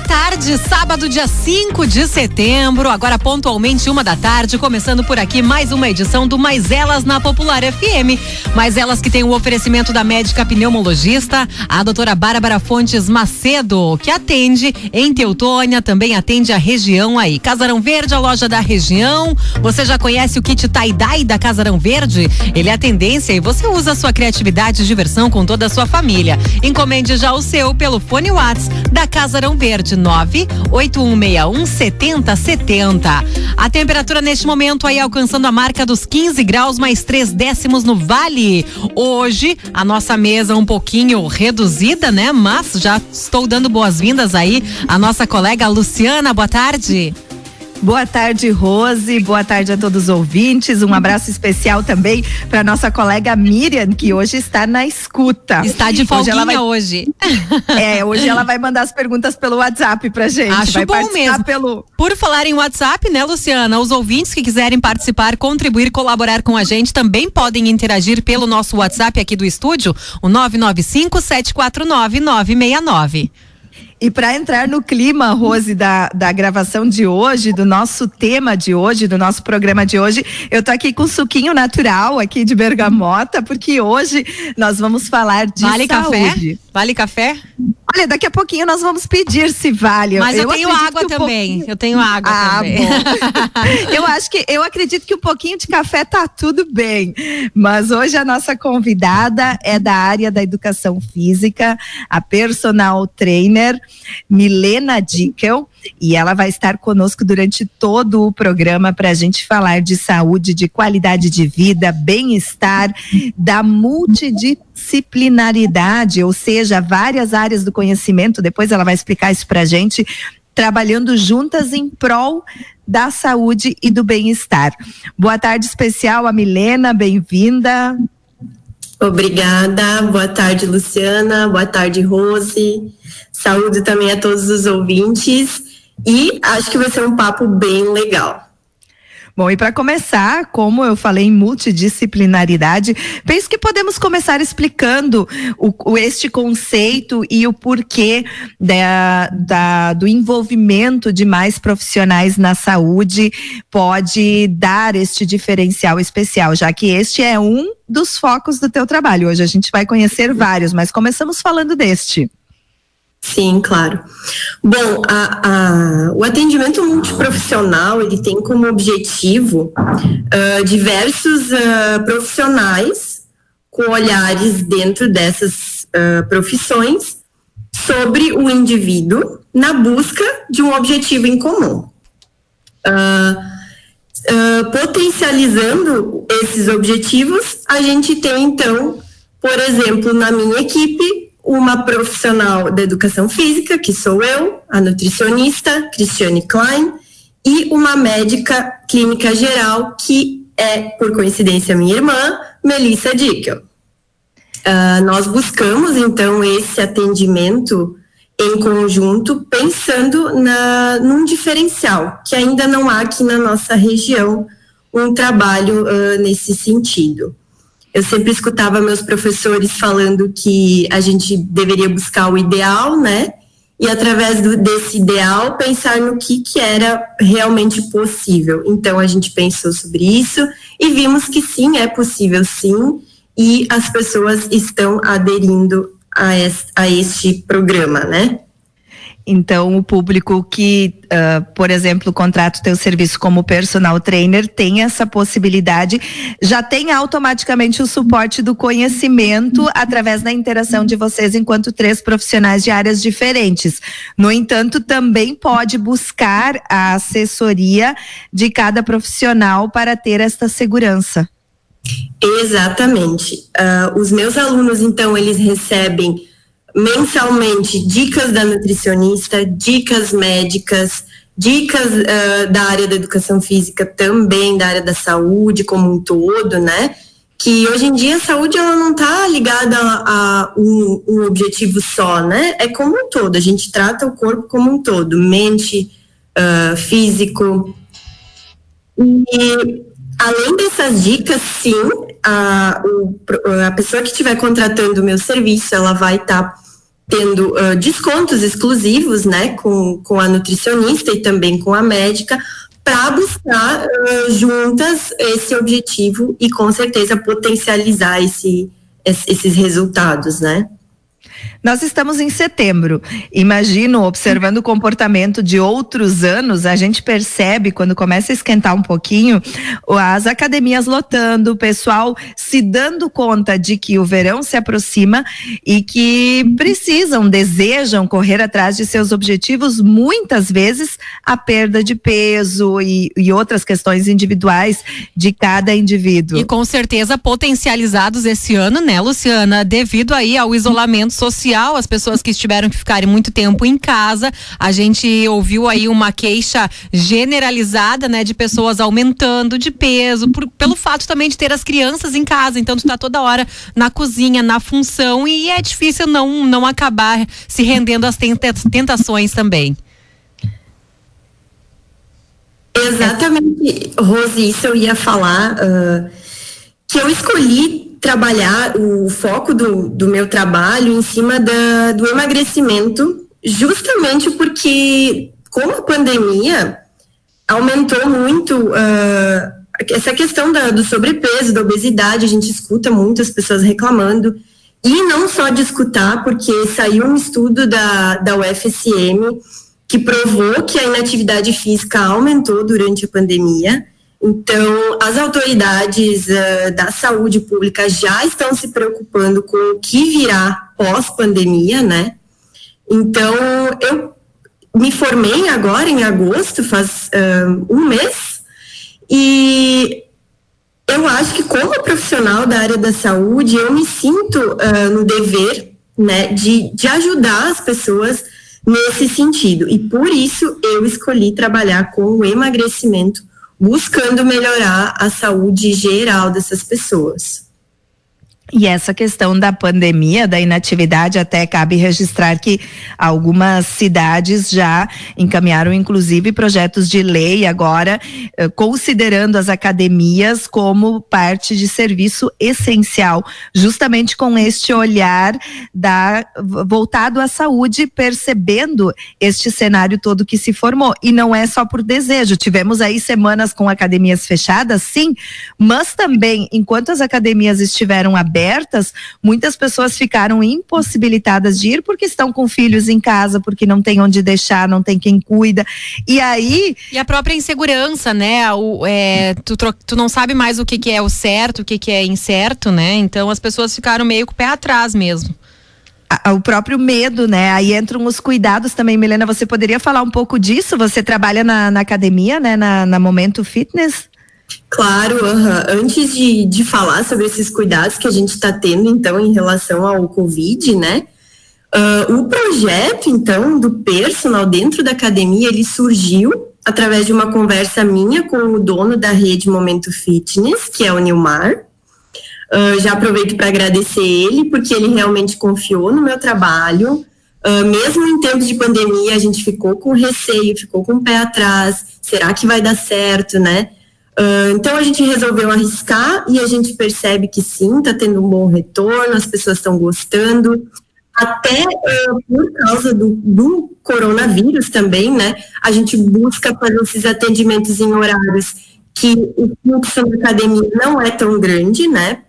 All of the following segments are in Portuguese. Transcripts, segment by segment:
Tarde, sábado, dia 5 de setembro, agora pontualmente uma da tarde, começando por aqui mais uma edição do Mais Elas na Popular FM. Mais Elas que tem o oferecimento da médica pneumologista, a doutora Bárbara Fontes Macedo, que atende em Teutônia, também atende a região aí. Casarão Verde, a loja da região. Você já conhece o kit tie-dye da Casarão Verde? Ele é a tendência e você usa a sua criatividade e diversão com toda a sua família. Encomende já o seu pelo fone Whats da Casarão Verde 98161 7070. A temperatura neste momento aí alcançando a marca dos 15 graus mais três décimos no Vale. Hoje a nossa mesa um pouquinho reduzida, né? Mas já estou dando boas-vindas aí à nossa colega Luciana. Boa tarde. Boa tarde, Rose. Boa tarde a todos os ouvintes. Um abraço especial também para nossa colega Miriam, que hoje está na escuta. Está de folguinha hoje. Vai... É, hoje ela vai mandar as perguntas pelo WhatsApp pra gente. Acho vai bom mesmo. Pelo... Por falar em WhatsApp, né, Luciana? Os ouvintes que quiserem participar, contribuir, colaborar com a gente também podem interagir pelo nosso WhatsApp aqui do estúdio, o 995 749 969. E para entrar no clima, Rose, da, da gravação de hoje, do nosso tema de hoje, do nosso programa de hoje, eu tô aqui com suquinho natural aqui de bergamota, porque hoje nós vamos falar de vale saúde. Café? Vale café? Olha, daqui a pouquinho nós vamos pedir se vale. Mas eu, eu tenho água também. Pouquinho... Eu tenho água ah, também. eu acho que eu acredito que um pouquinho de café tá tudo bem. Mas hoje a nossa convidada é da área da educação física, a personal trainer Milena Dickel, e ela vai estar conosco durante todo o programa para a gente falar de saúde, de qualidade de vida, bem-estar, da multidisciplinaridade, ou seja, várias áreas do conhecimento. Depois ela vai explicar isso para a gente, trabalhando juntas em prol da saúde e do bem-estar. Boa tarde especial a Milena, bem-vinda. Obrigada, boa tarde Luciana, boa tarde Rose, saúde também a todos os ouvintes e acho que vai ser um papo bem legal. Bom, e para começar, como eu falei em multidisciplinaridade, penso que podemos começar explicando o, o este conceito e o porquê da, da, do envolvimento de mais profissionais na saúde pode dar este diferencial especial, já que este é um dos focos do teu trabalho. Hoje a gente vai conhecer vários, mas começamos falando deste. Sim, claro. Bom, a, a, o atendimento multiprofissional ele tem como objetivo uh, diversos uh, profissionais com olhares dentro dessas uh, profissões sobre o indivíduo na busca de um objetivo em comum. potencializando esses objetivos, a gente tem então, por exemplo, na minha equipe, uma profissional da educação física, que sou eu, a nutricionista Cristiane Klein, e uma médica clínica geral, que é, por coincidência, minha irmã, Melissa Dickel. Uh, nós buscamos, então, esse atendimento em conjunto, pensando na, num diferencial, que ainda não há aqui na nossa região um trabalho uh, nesse sentido eu sempre escutava meus professores falando que a gente deveria buscar o ideal, né? E através do, desse ideal pensar no que, que era realmente possível. Então a gente pensou sobre isso e vimos que sim, é possível sim, e as pessoas estão aderindo a a este programa, né? Então, o público que, uh, por exemplo, contrata o teu serviço como personal trainer tem essa possibilidade, já tem automaticamente o suporte do conhecimento através da interação de vocês enquanto três profissionais de áreas diferentes. No entanto, também pode buscar a assessoria de cada profissional para ter esta segurança. Exatamente. Uh, os meus alunos, então, eles recebem mensalmente dicas da nutricionista, dicas médicas, dicas uh, da área da educação física também, da área da saúde como um todo, né? Que hoje em dia a saúde ela não está ligada a, a um, um, objetivo só, né? É como um todo, a gente trata o corpo como um todo, mente, uh, físico. E além dessas dicas, sim, a, a pessoa que estiver contratando o meu serviço, ela vai estar tá tendo uh, descontos exclusivos, né, com, com a nutricionista e também com a médica, para buscar uh, juntas esse objetivo e com certeza potencializar esse, esses resultados, né? Nós estamos em setembro. Imagino, observando o comportamento de outros anos, a gente percebe quando começa a esquentar um pouquinho, as academias lotando, o pessoal se dando conta de que o verão se aproxima e que precisam, desejam correr atrás de seus objetivos, muitas vezes a perda de peso e, e outras questões individuais de cada indivíduo. E com certeza potencializados esse ano, né, Luciana, devido aí ao isolamento social social, as pessoas que estiveram que ficarem muito tempo em casa. A gente ouviu aí uma queixa generalizada, né, de pessoas aumentando de peso, por, pelo fato também de ter as crianças em casa. Então, tu tá toda hora na cozinha, na função, e é difícil não, não acabar se rendendo às tentações também. Exatamente, Rose, isso eu ia falar. Uh, que eu escolhi trabalhar o foco do, do meu trabalho em cima da, do emagrecimento, justamente porque, com a pandemia, aumentou muito uh, essa questão da, do sobrepeso, da obesidade. A gente escuta muitas pessoas reclamando. E não só de escutar, porque saiu um estudo da, da UFSM que provou que a inatividade física aumentou durante a pandemia. Então, as autoridades uh, da saúde pública já estão se preocupando com o que virá pós-pandemia, né? Então, eu me formei agora em agosto, faz uh, um mês, e eu acho que como profissional da área da saúde, eu me sinto uh, no dever, né, de, de ajudar as pessoas nesse sentido. E por isso eu escolhi trabalhar com o emagrecimento buscando melhorar a saúde geral dessas pessoas. E essa questão da pandemia, da inatividade, até cabe registrar que algumas cidades já encaminharam, inclusive, projetos de lei agora, eh, considerando as academias como parte de serviço essencial, justamente com este olhar da, voltado à saúde, percebendo este cenário todo que se formou. E não é só por desejo. Tivemos aí semanas com academias fechadas, sim, mas também, enquanto as academias estiveram abertas, abertas, muitas pessoas ficaram impossibilitadas de ir porque estão com filhos em casa, porque não tem onde deixar, não tem quem cuida. E aí. E a própria insegurança, né? O, é, tu, tu não sabe mais o que, que é o certo, o que, que é incerto, né? Então as pessoas ficaram meio com o pé atrás mesmo o próprio medo, né? Aí entram os cuidados também. Milena, você poderia falar um pouco disso? Você trabalha na, na academia, né? Na, na Momento Fitness? Claro, antes de, de falar sobre esses cuidados que a gente está tendo, então, em relação ao Covid, né? Uh, o projeto, então, do personal dentro da academia, ele surgiu através de uma conversa minha com o dono da rede Momento Fitness, que é o Nilmar. Uh, já aproveito para agradecer ele, porque ele realmente confiou no meu trabalho. Uh, mesmo em tempos de pandemia, a gente ficou com receio, ficou com o pé atrás. Será que vai dar certo, né? Uh, então a gente resolveu arriscar e a gente percebe que sim, está tendo um bom retorno, as pessoas estão gostando. Até uh, por causa do, do, coronavírus também, né? A gente busca fazer esses atendimentos em horários que o fluxo na academia não é tão grande, né?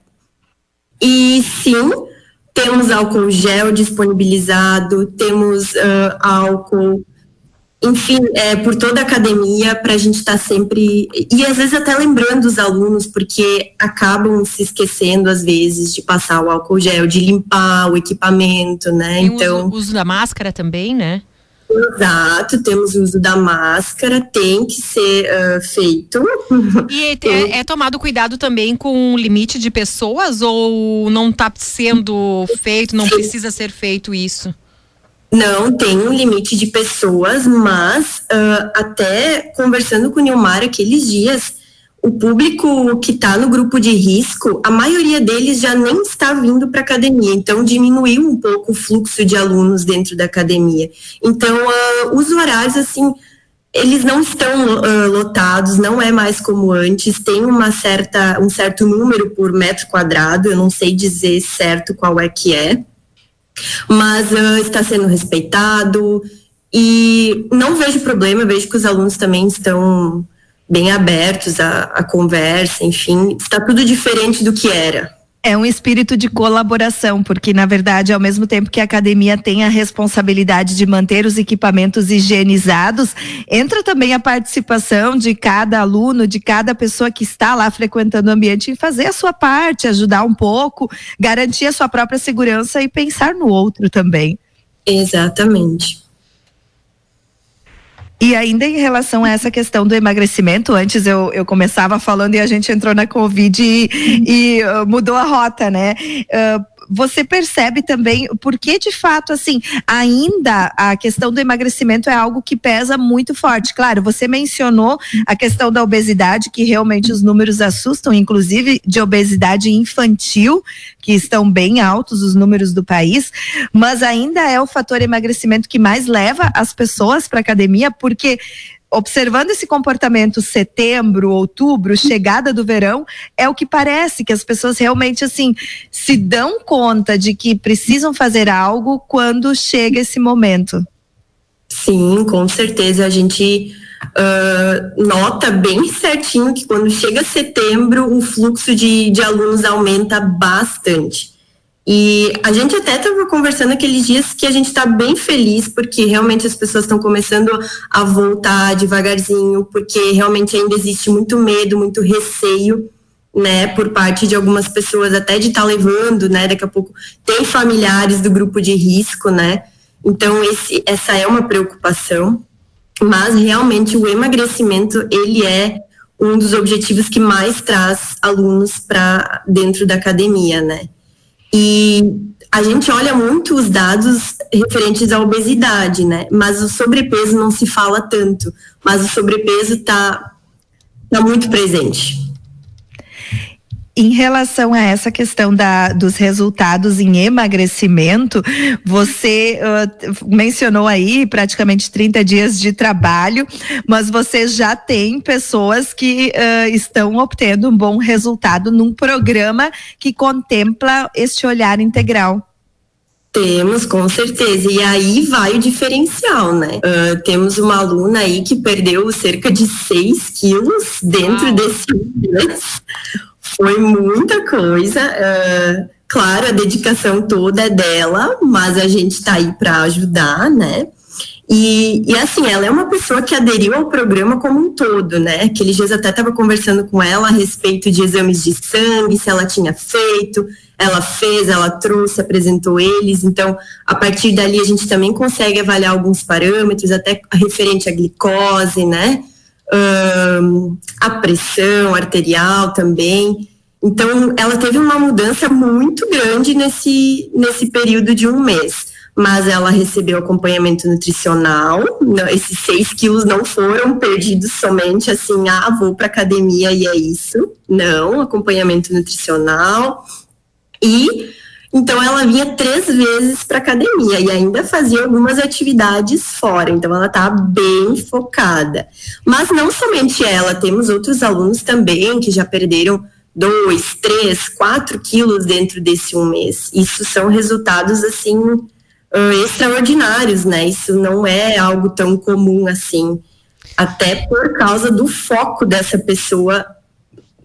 E sim, temos álcool gel disponibilizado, temos uh, álcool enfim, é, por toda a academia, para a gente estar tá sempre. E às vezes até lembrando os alunos, porque acabam se esquecendo, às vezes, de passar o álcool gel, de limpar o equipamento, né? Tem então. O uso, uso da máscara também, né? Exato, temos o uso da máscara, tem que ser uh, feito. E é, é, tomado cuidado também com o limite de pessoas ou não está sendo feito, não precisa ser feito isso? Não, tem um limite de pessoas, mas uh, até conversando com o Nilmar aqueles dias, o público que está no grupo de risco, a maioria deles já nem está vindo para a academia, então diminuiu um pouco o fluxo de alunos dentro da academia. Então, uh, os horários, assim, eles não estão uh, lotados, não é mais como antes, tem uma certa, um certo número por metro quadrado, eu não sei dizer certo qual é que é, mas uh, está sendo respeitado e não vejo problema, vejo que os alunos também estão bem abertos à, à conversa, enfim, está tudo diferente do que era. É um espírito de colaboração, porque na verdade, ao mesmo tempo que a academia tem a responsabilidade de manter os equipamentos higienizados, entra também a participação de cada aluno, de cada pessoa que está lá frequentando o ambiente em fazer a sua parte, ajudar um pouco, garantir a sua própria segurança e pensar no outro também. Exatamente. E ainda em relação a essa questão do emagrecimento, antes eu, eu começava falando e a gente entrou na Covid e, e uh, mudou a rota, né? Uh, você percebe também porque de fato assim ainda a questão do emagrecimento é algo que pesa muito forte. Claro, você mencionou a questão da obesidade que realmente os números assustam, inclusive de obesidade infantil que estão bem altos os números do país, mas ainda é o fator emagrecimento que mais leva as pessoas para academia porque observando esse comportamento setembro, outubro, chegada do verão, é o que parece que as pessoas realmente assim se dão conta de que precisam fazer algo quando chega esse momento. Sim, com certeza a gente uh, nota bem certinho que quando chega setembro o fluxo de, de alunos aumenta bastante. E a gente até estava conversando aqueles dias que a gente está bem feliz porque realmente as pessoas estão começando a voltar devagarzinho, porque realmente ainda existe muito medo, muito receio, né, por parte de algumas pessoas até de estar tá levando, né, daqui a pouco tem familiares do grupo de risco, né, então esse, essa é uma preocupação, mas realmente o emagrecimento ele é um dos objetivos que mais traz alunos para dentro da academia, né. E a gente olha muito os dados referentes à obesidade, né? Mas o sobrepeso não se fala tanto. Mas o sobrepeso está tá muito presente. Em relação a essa questão da, dos resultados em emagrecimento, você uh, mencionou aí praticamente 30 dias de trabalho, mas você já tem pessoas que uh, estão obtendo um bom resultado num programa que contempla este olhar integral. Temos, com certeza. E aí vai o diferencial, né? Uh, temos uma aluna aí que perdeu cerca de 6 quilos dentro Uau. desse mês foi muita coisa. Uh, claro, a dedicação toda é dela, mas a gente está aí para ajudar, né? E, e, assim, ela é uma pessoa que aderiu ao programa como um todo, né? Aqueles dias até estava conversando com ela a respeito de exames de sangue, se ela tinha feito, ela fez, ela trouxe, apresentou eles. Então, a partir dali a gente também consegue avaliar alguns parâmetros, até referente à glicose, né? A pressão arterial também. Então, ela teve uma mudança muito grande nesse, nesse período de um mês. Mas ela recebeu acompanhamento nutricional. Esses seis quilos não foram perdidos somente assim, ah, vou para academia e é isso. Não, acompanhamento nutricional. E então ela vinha três vezes para academia e ainda fazia algumas atividades fora. Então ela está bem focada. Mas não somente ela, temos outros alunos também que já perderam dois, três, quatro quilos dentro desse um mês. Isso são resultados assim extraordinários, né? Isso não é algo tão comum assim, até por causa do foco dessa pessoa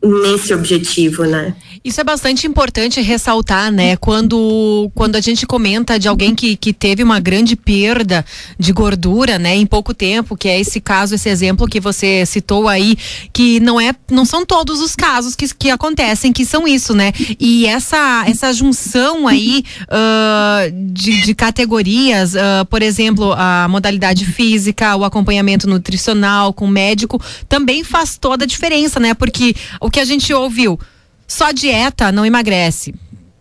nesse objetivo, né? Isso é bastante importante ressaltar, né? Quando, quando a gente comenta de alguém que, que teve uma grande perda de gordura, né, em pouco tempo, que é esse caso, esse exemplo que você citou aí, que não é, não são todos os casos que, que acontecem que são isso, né? E essa, essa junção aí uh, de, de categorias, uh, por exemplo, a modalidade física, o acompanhamento nutricional com médico, também faz toda a diferença, né? Porque o que a gente ouviu só dieta não emagrece.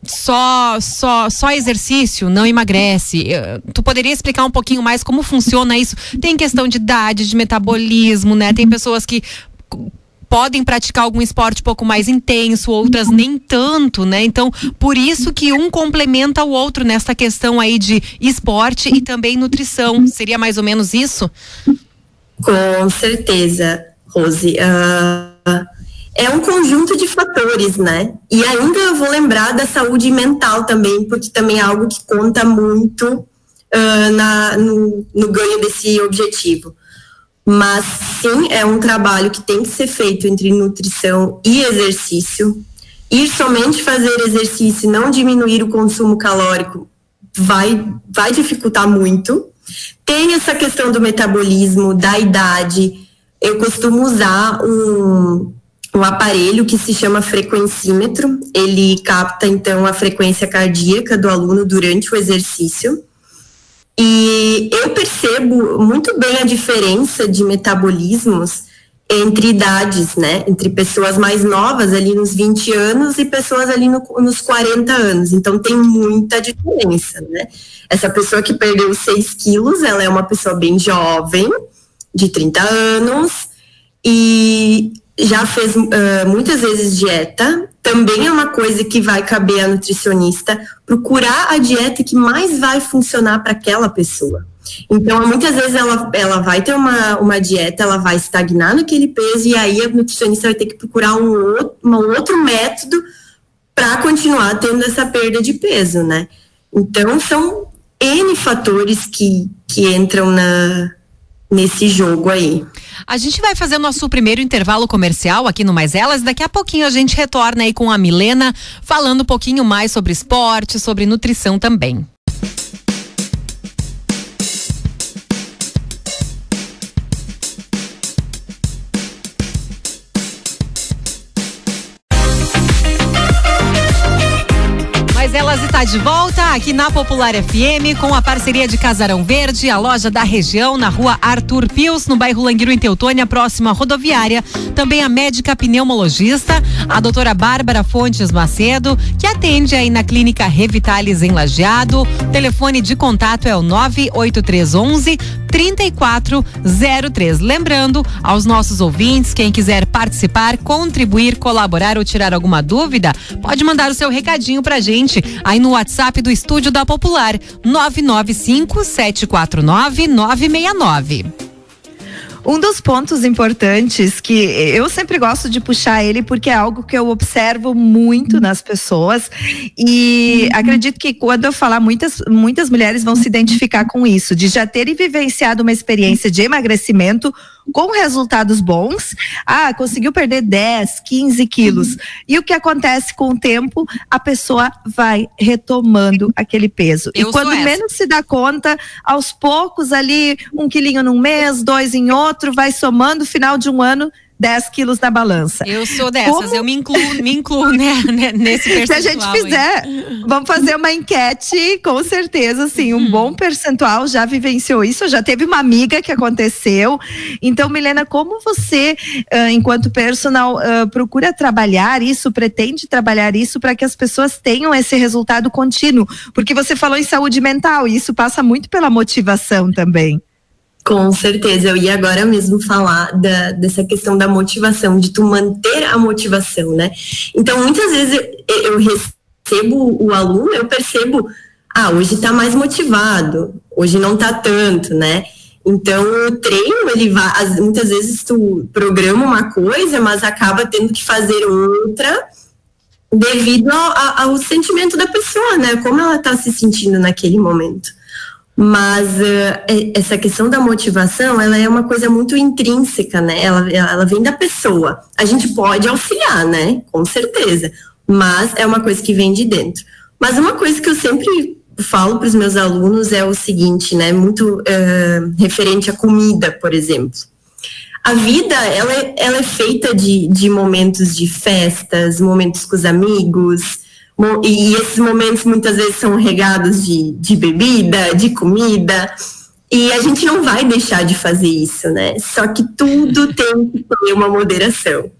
Só, só, só exercício não emagrece. Tu poderia explicar um pouquinho mais como funciona isso? Tem questão de idade, de metabolismo, né? Tem pessoas que podem praticar algum esporte um pouco mais intenso, outras nem tanto, né? Então, por isso que um complementa o outro nessa questão aí de esporte e também nutrição. Seria mais ou menos isso? Com certeza, Rose. Uh, é um conjunto de fatores, né? E ainda eu vou lembrar da saúde mental também, porque também é algo que conta muito uh, na, no, no ganho desse objetivo. Mas sim, é um trabalho que tem que ser feito entre nutrição e exercício. Ir somente fazer exercício e não diminuir o consumo calórico vai, vai dificultar muito. Tem essa questão do metabolismo, da idade. Eu costumo usar um, um aparelho que se chama frequencímetro. Ele capta então a frequência cardíaca do aluno durante o exercício. E eu percebo muito bem a diferença de metabolismos entre idades, né? Entre pessoas mais novas, ali nos 20 anos, e pessoas ali no, nos 40 anos. Então, tem muita diferença, né? Essa pessoa que perdeu 6 quilos, ela é uma pessoa bem jovem, de 30 anos, e já fez uh, muitas vezes dieta, também é uma coisa que vai caber a nutricionista procurar a dieta que mais vai funcionar para aquela pessoa. Então, muitas vezes ela, ela vai ter uma, uma dieta, ela vai estagnar naquele peso e aí a nutricionista vai ter que procurar um outro, um outro método para continuar tendo essa perda de peso, né? Então, são N fatores que, que entram na, nesse jogo aí. A gente vai fazer nosso primeiro intervalo comercial aqui no Mais Elas. Daqui a pouquinho a gente retorna aí com a Milena, falando um pouquinho mais sobre esporte, sobre nutrição também. Está de volta aqui na Popular FM com a parceria de Casarão Verde, a loja da região na rua Arthur Pius, no bairro Languiro, em Teutônia, próxima à rodoviária. Também a médica pneumologista, a doutora Bárbara Fontes Macedo, que atende aí na clínica Revitalis em Lajeado. Telefone de contato é o 98311 3403. Lembrando aos nossos ouvintes, quem quiser participar, contribuir, colaborar ou tirar alguma dúvida, pode mandar o seu recadinho pra gente aí no WhatsApp do Estúdio da Popular 995 749 969. Um dos pontos importantes que eu sempre gosto de puxar ele porque é algo que eu observo muito nas pessoas e acredito que quando eu falar muitas muitas mulheres vão se identificar com isso, de já terem vivenciado uma experiência de emagrecimento com resultados bons. Ah, conseguiu perder 10, 15 quilos. E o que acontece com o tempo? A pessoa vai retomando aquele peso. Eu e quando menos se dá conta, aos poucos ali, um quilinho num mês, dois em outro, vai somando, final de um ano, 10 quilos na balança. Eu sou dessas, Como... eu me incluo, me incluo né, né nesse percentual. Se a gente fizer, vamos fazer uma enquete, com certeza, assim, um hum. bom percentual já vivenciou isso, já teve uma amiga que aconteceu. Então, Milena, como você, uh, enquanto personal, uh, procura trabalhar isso, pretende trabalhar isso para que as pessoas tenham esse resultado contínuo? Porque você falou em saúde mental, e isso passa muito pela motivação também. Com certeza, eu ia agora mesmo falar da, dessa questão da motivação, de tu manter a motivação, né? Então, muitas vezes eu, eu recebo o aluno, eu percebo, ah, hoje tá mais motivado, hoje não tá tanto, né? Então, o treino, ele vai, muitas vezes tu programa uma coisa, mas acaba tendo que fazer outra devido ao, ao sentimento da pessoa, né? Como ela tá se sentindo naquele momento. Mas uh, essa questão da motivação, ela é uma coisa muito intrínseca, né? Ela, ela vem da pessoa. A gente pode auxiliar, né? Com certeza. Mas é uma coisa que vem de dentro. Mas uma coisa que eu sempre falo para os meus alunos é o seguinte, né? Muito uh, referente à comida, por exemplo. A vida, ela, é, ela é feita de, de momentos de festas, momentos com os amigos, e esses momentos muitas vezes são regados de, de bebida, de comida, e a gente não vai deixar de fazer isso, né? Só que tudo tem que ter uma moderação.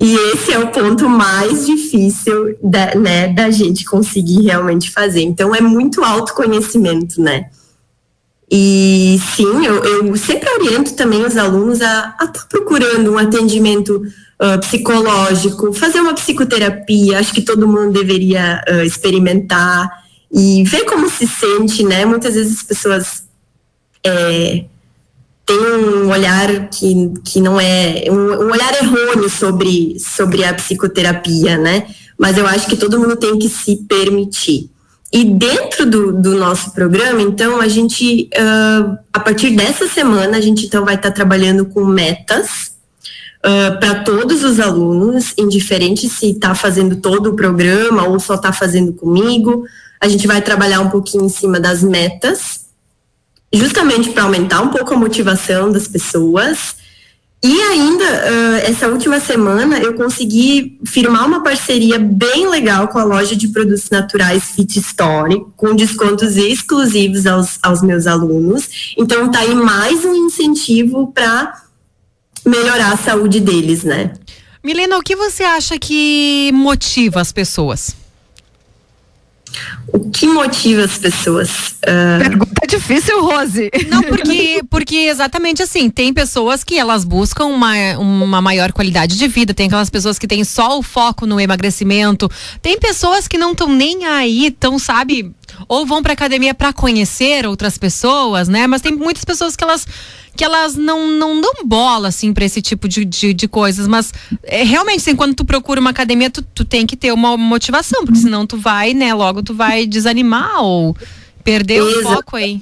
E esse é o ponto mais difícil da, né, da gente conseguir realmente fazer. Então é muito autoconhecimento, né? E sim, eu, eu sempre oriento também os alunos a estar tá procurando um atendimento uh, psicológico, fazer uma psicoterapia, acho que todo mundo deveria uh, experimentar e ver como se sente, né? Muitas vezes as pessoas é, tem um olhar que, que não é um, um, olhar errôneo sobre, sobre a psicoterapia, né? Mas eu acho que todo mundo tem que se permitir. E dentro do, do nosso programa, então, a gente, uh, a partir dessa semana, a gente então vai estar tá trabalhando com metas uh, para todos os alunos, indiferente se está fazendo todo o programa ou só está fazendo comigo. A gente vai trabalhar um pouquinho em cima das metas justamente para aumentar um pouco a motivação das pessoas. E ainda, uh, essa última semana, eu consegui firmar uma parceria bem legal com a loja de produtos naturais Fit Store, com descontos exclusivos aos, aos meus alunos. Então, tá aí mais um incentivo para melhorar a saúde deles, né? Milena, o que você acha que motiva as pessoas? O que motiva as pessoas? Uh... Pergunta difícil, Rose. Não, porque, porque exatamente assim, tem pessoas que elas buscam uma, uma maior qualidade de vida, tem aquelas pessoas que têm só o foco no emagrecimento, tem pessoas que não estão nem aí, estão, sabe, ou vão para academia para conhecer outras pessoas, né? Mas tem muitas pessoas que elas que elas não, não dão bola, assim, para esse tipo de, de, de, coisas. Mas é, realmente, assim, quando tu procura uma academia, tu, tu tem que ter uma motivação, porque senão tu vai, né, logo tu vai desanimar ou perder o foco aí.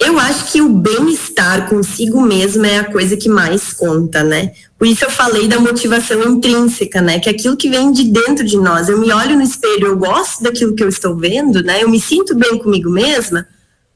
Eu acho que o bem-estar consigo mesmo é a coisa que mais conta, né? Por isso eu falei da motivação intrínseca, né? Que é aquilo que vem de dentro de nós. Eu me olho no espelho, eu gosto daquilo que eu estou vendo, né? Eu me sinto bem comigo mesma.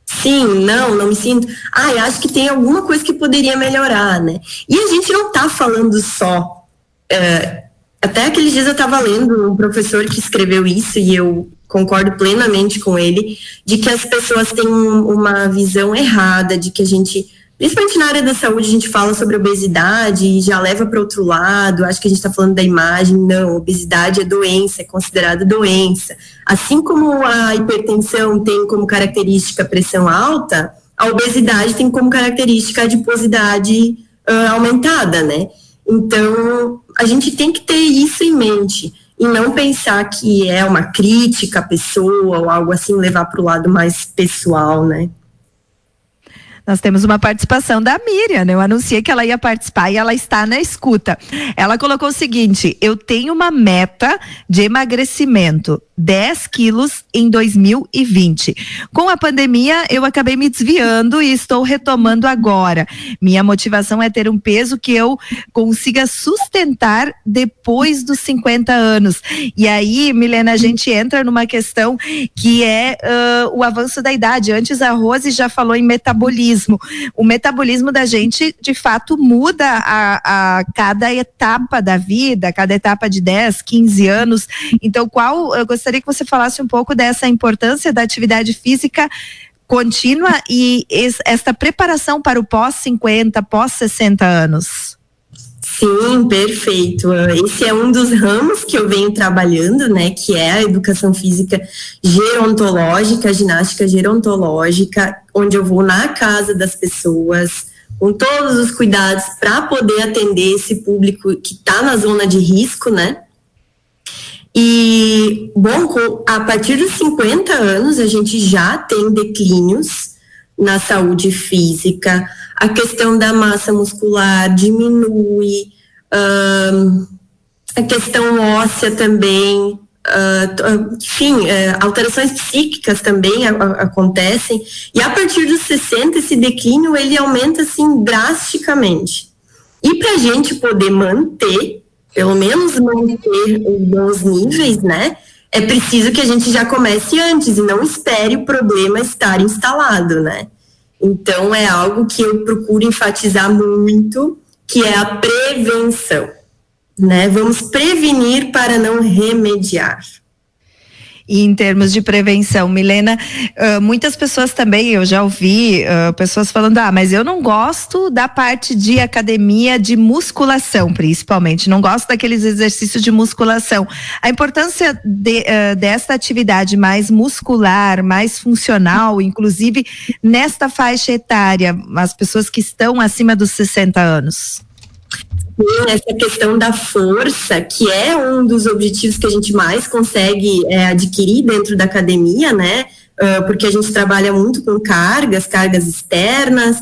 Sim, não, não me sinto. Ah, acho que tem alguma coisa que poderia melhorar, né? E a gente não está falando só. É, até aqueles dias eu estava lendo um professor que escreveu isso e eu concordo plenamente com ele, de que as pessoas têm uma visão errada, de que a gente principalmente na área da saúde, a gente fala sobre obesidade e já leva para outro lado, acho que a gente está falando da imagem, não, obesidade é doença, é considerada doença. Assim como a hipertensão tem como característica pressão alta, a obesidade tem como característica a adiposidade uh, aumentada, né? Então, a gente tem que ter isso em mente e não pensar que é uma crítica à pessoa ou algo assim, levar para o lado mais pessoal, né? Nós temos uma participação da Miriam, né? Eu anunciei que ela ia participar e ela está na escuta. Ela colocou o seguinte: eu tenho uma meta de emagrecimento. 10 quilos em 2020. Com a pandemia, eu acabei me desviando e estou retomando agora. Minha motivação é ter um peso que eu consiga sustentar depois dos 50 anos. E aí, Milena, a gente entra numa questão que é uh, o avanço da idade. Antes a Rose já falou em metabolismo. O metabolismo da gente, de fato, muda a, a cada etapa da vida, cada etapa de 10, 15 anos. Então, qual eu gostaria que você falasse um pouco dessa importância da atividade física contínua e esta preparação para o pós 50, pós 60 anos. Sim, perfeito. Esse é um dos ramos que eu venho trabalhando, né, que é a educação física gerontológica, ginástica gerontológica, onde eu vou na casa das pessoas, com todos os cuidados para poder atender esse público que está na zona de risco, né? E, bom, a partir dos 50 anos, a gente já tem declínios na saúde física, a questão da massa muscular diminui, a questão óssea também, uh, enfim, uh, alterações psíquicas também a, a, acontecem, e a partir dos 60, esse declínio ele aumenta assim drasticamente. E para a gente poder manter pelo menos manter os bons níveis, né? É preciso que a gente já comece antes e não espere o problema estar instalado, né? Então é algo que eu procuro enfatizar muito, que é a prevenção, né? Vamos prevenir para não remediar. E em termos de prevenção, Milena, uh, muitas pessoas também, eu já ouvi uh, pessoas falando, ah, mas eu não gosto da parte de academia de musculação, principalmente, não gosto daqueles exercícios de musculação. A importância de, uh, desta atividade mais muscular, mais funcional, inclusive nesta faixa etária, as pessoas que estão acima dos 60 anos essa questão da força, que é um dos objetivos que a gente mais consegue é, adquirir dentro da academia, né? Uh, porque a gente trabalha muito com cargas, cargas externas,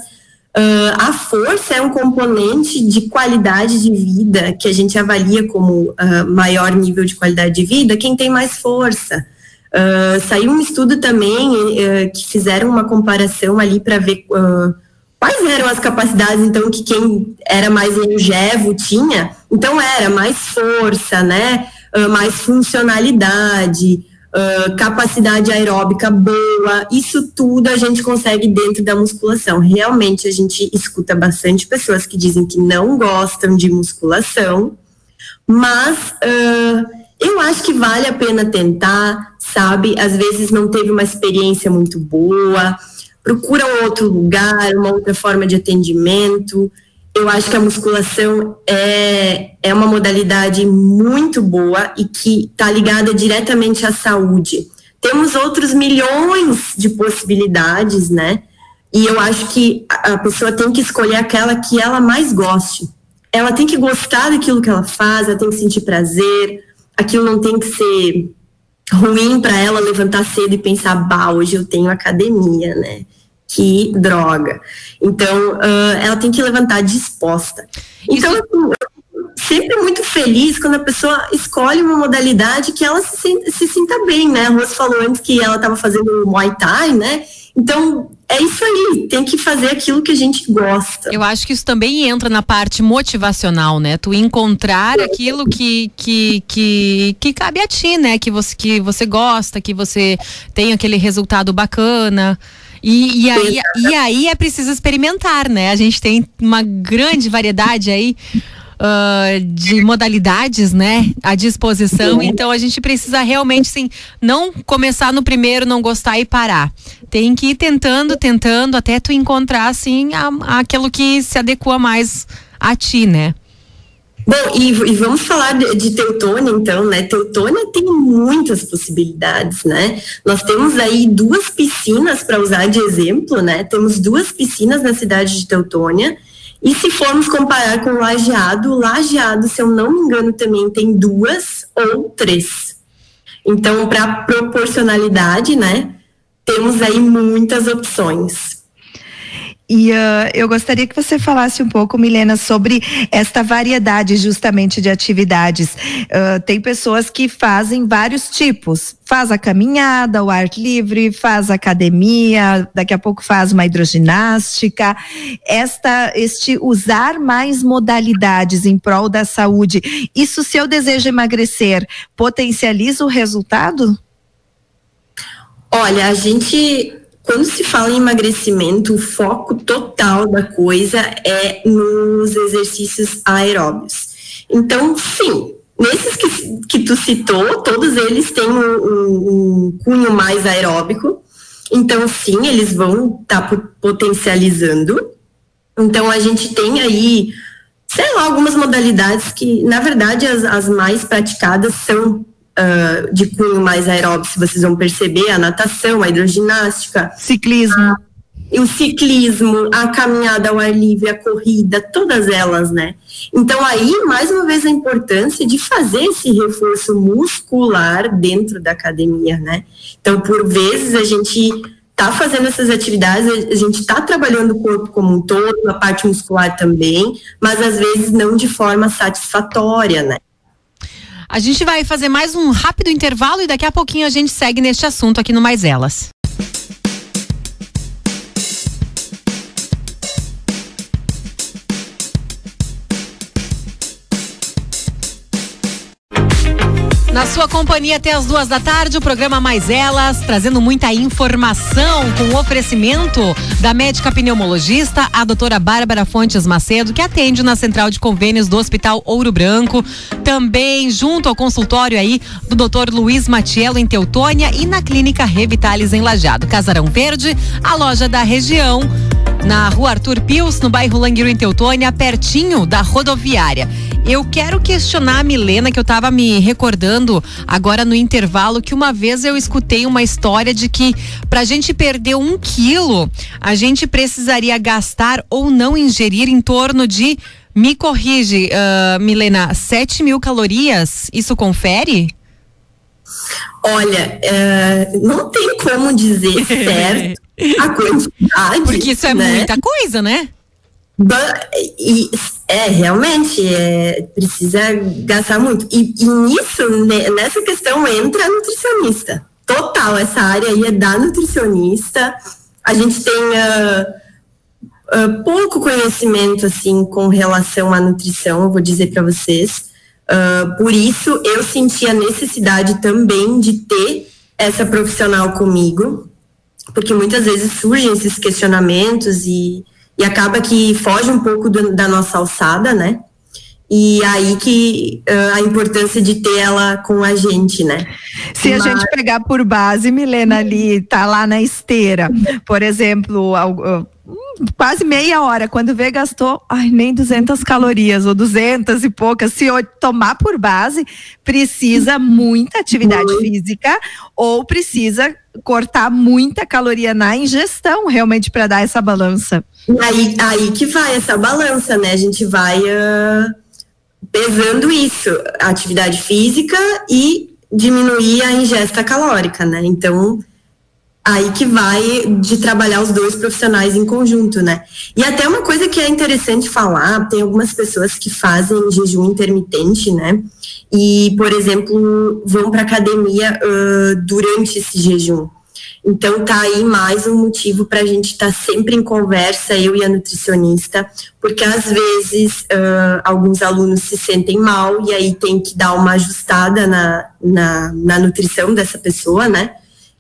Uh, a força é um componente de qualidade de vida que a gente avalia como uh, maior nível de qualidade de vida, quem tem mais força. Saiu um estudo também que fizeram uma comparação ali para ver quais eram as capacidades então que quem era mais longevo tinha. Então era mais força, né? mais funcionalidade, uh, capacidade aeróbica boa, isso tudo a gente consegue dentro da musculação. Realmente a gente escuta bastante pessoas que dizem que não gostam de musculação, mas uh, eu acho que vale a pena tentar, sabe? Às vezes não teve uma experiência muito boa, procura um outro lugar, uma outra forma de atendimento eu acho que a musculação é, é uma modalidade muito boa e que está ligada diretamente à saúde. Temos outros milhões de possibilidades, né? E eu acho que a pessoa tem que escolher aquela que ela mais goste. Ela tem que gostar daquilo que ela faz, ela tem que sentir prazer, aquilo não tem que ser ruim para ela levantar cedo e pensar, bah, hoje eu tenho academia, né? Que droga. Então, uh, ela tem que levantar disposta. Então, Isso... assim, sempre muito feliz quando a pessoa escolhe uma modalidade que ela se, sinta, se sinta bem, né? A Rose falou antes que ela estava fazendo Muay Thai, né? Então, é isso aí, tem que fazer aquilo que a gente gosta. Eu acho que isso também entra na parte motivacional, né? Tu encontrar aquilo que, que, que, que cabe a ti, né? Que você, que você gosta, que você tem aquele resultado bacana. E, e, aí, e aí é preciso experimentar, né? A gente tem uma grande variedade aí. Uh, de modalidades, né, à disposição. Então a gente precisa realmente, sim, não começar no primeiro, não gostar e parar. Tem que ir tentando, tentando, até tu encontrar, assim, a, aquilo que se adequa mais a ti, né? Bom, e, e, vamos falar de, de, Teutônia, então, né? Teutônia tem muitas possibilidades, né? Nós temos aí duas piscinas para usar de exemplo, né? Temos duas piscinas na cidade de Teutônia. E se formos comparar com o Lajeado, o Lajeado, se eu não me engano, também tem duas ou três. Então, para proporcionalidade, né? Temos aí muitas opções. E uh, eu gostaria que você falasse um pouco, Milena, sobre esta variedade justamente de atividades. Uh, tem pessoas que fazem vários tipos. Faz a caminhada, o ar livre, faz academia, daqui a pouco faz uma hidroginástica. Esta, este usar mais modalidades em prol da saúde, isso se eu desejo emagrecer, potencializa o resultado? Olha, a gente quando se fala em emagrecimento, o foco total da coisa é nos exercícios aeróbios. Então, sim, nesses que, que tu citou, todos eles têm um, um, um cunho mais aeróbico. Então, sim, eles vão estar tá potencializando. Então, a gente tem aí, sei lá, algumas modalidades que, na verdade, as, as mais praticadas são uh, de cunho mais aeróbico, vocês vão perceber, a natação, a hidroginástica. Ciclismo. A, o ciclismo, a caminhada ao ar livre, a corrida, todas elas, né? Então aí, mais uma vez, a importância de fazer esse reforço muscular dentro da academia, né? Então, por vezes, a gente tá fazendo essas atividades, a gente está trabalhando o corpo como um todo, a parte muscular também, mas às vezes não de forma satisfatória, né? A gente vai fazer mais um rápido intervalo e daqui a pouquinho a gente segue neste assunto aqui no Mais Elas. Na sua companhia até as duas da tarde, o programa Mais Elas, trazendo muita informação com o oferecimento da médica pneumologista, a doutora Bárbara Fontes Macedo, que atende na central de convênios do Hospital Ouro Branco. Também junto ao consultório aí do doutor Luiz Matiello em Teutônia e na clínica Revitalis em Lajeado. Casarão Verde, a loja da região na rua Arthur Pius, no bairro Languiro, em Teutônia, pertinho da rodoviária. Eu quero questionar a Milena, que eu estava me recordando agora no intervalo, que uma vez eu escutei uma história de que para a gente perder um quilo, a gente precisaria gastar ou não ingerir em torno de. Me corrige, uh, Milena, 7 mil calorias, isso confere? Olha, uh, não tem como dizer certo a quantidade. Porque isso é né? muita coisa, né? E, é, realmente, é, precisa gastar muito. E, e nisso, nessa questão, entra a nutricionista. Total, essa área aí é da nutricionista. A gente tem uh, uh, pouco conhecimento, assim, com relação à nutrição, vou dizer para vocês. Uh, por isso, eu senti a necessidade também de ter essa profissional comigo, porque muitas vezes surgem esses questionamentos e, e acaba que foge um pouco do, da nossa alçada, né? E aí que uh, a importância de ter ela com a gente, né? Se Mas... a gente pegar por base, Milena ali tá lá na esteira, por exemplo, quase meia hora, quando vê gastou, ai, nem 200 calorias ou 200 e poucas, se tomar por base, precisa muita atividade física ou precisa cortar muita caloria na ingestão, realmente para dar essa balança. Aí, aí que vai essa balança, né? A gente vai uh, pesando isso, atividade física e diminuir a ingesta calórica, né? Então, aí que vai de trabalhar os dois profissionais em conjunto, né? E até uma coisa que é interessante falar, tem algumas pessoas que fazem jejum intermitente, né? E, por exemplo, vão para academia uh, durante esse jejum. Então tá aí mais um motivo para a gente estar tá sempre em conversa, eu e a nutricionista, porque às vezes uh, alguns alunos se sentem mal e aí tem que dar uma ajustada na, na, na nutrição dessa pessoa, né?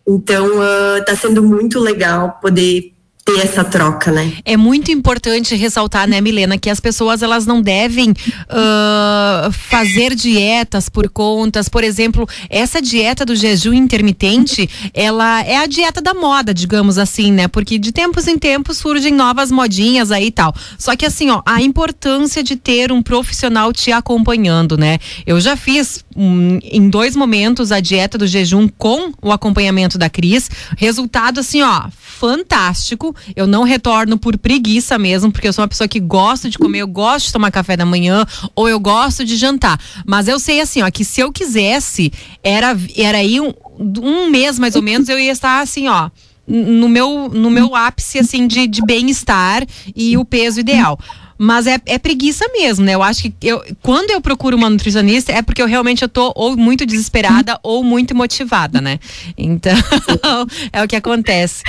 Então uh, tá sendo muito legal poder ter essa troca, né? É muito importante ressaltar, né, Milena, que as pessoas elas não devem uh, fazer dietas por contas. Por exemplo, essa dieta do jejum intermitente, ela é a dieta da moda, digamos assim, né? Porque de tempos em tempos surgem novas modinhas aí e tal. Só que assim, ó, a importância de ter um profissional te acompanhando, né? Eu já fiz um, em dois momentos a dieta do jejum com o acompanhamento da Cris. Resultado assim, ó, fantástico. Eu não retorno por preguiça mesmo, porque eu sou uma pessoa que gosta de comer, eu gosto de tomar café da manhã ou eu gosto de jantar. Mas eu sei assim, ó, que se eu quisesse, era era aí um, um mês mais ou menos eu ia estar assim, ó, no meu no meu ápice assim de, de bem-estar e o peso ideal. Mas é, é preguiça mesmo, né? Eu acho que eu, quando eu procuro uma nutricionista é porque eu realmente eu tô ou muito desesperada ou muito motivada, né? Então, é o que acontece.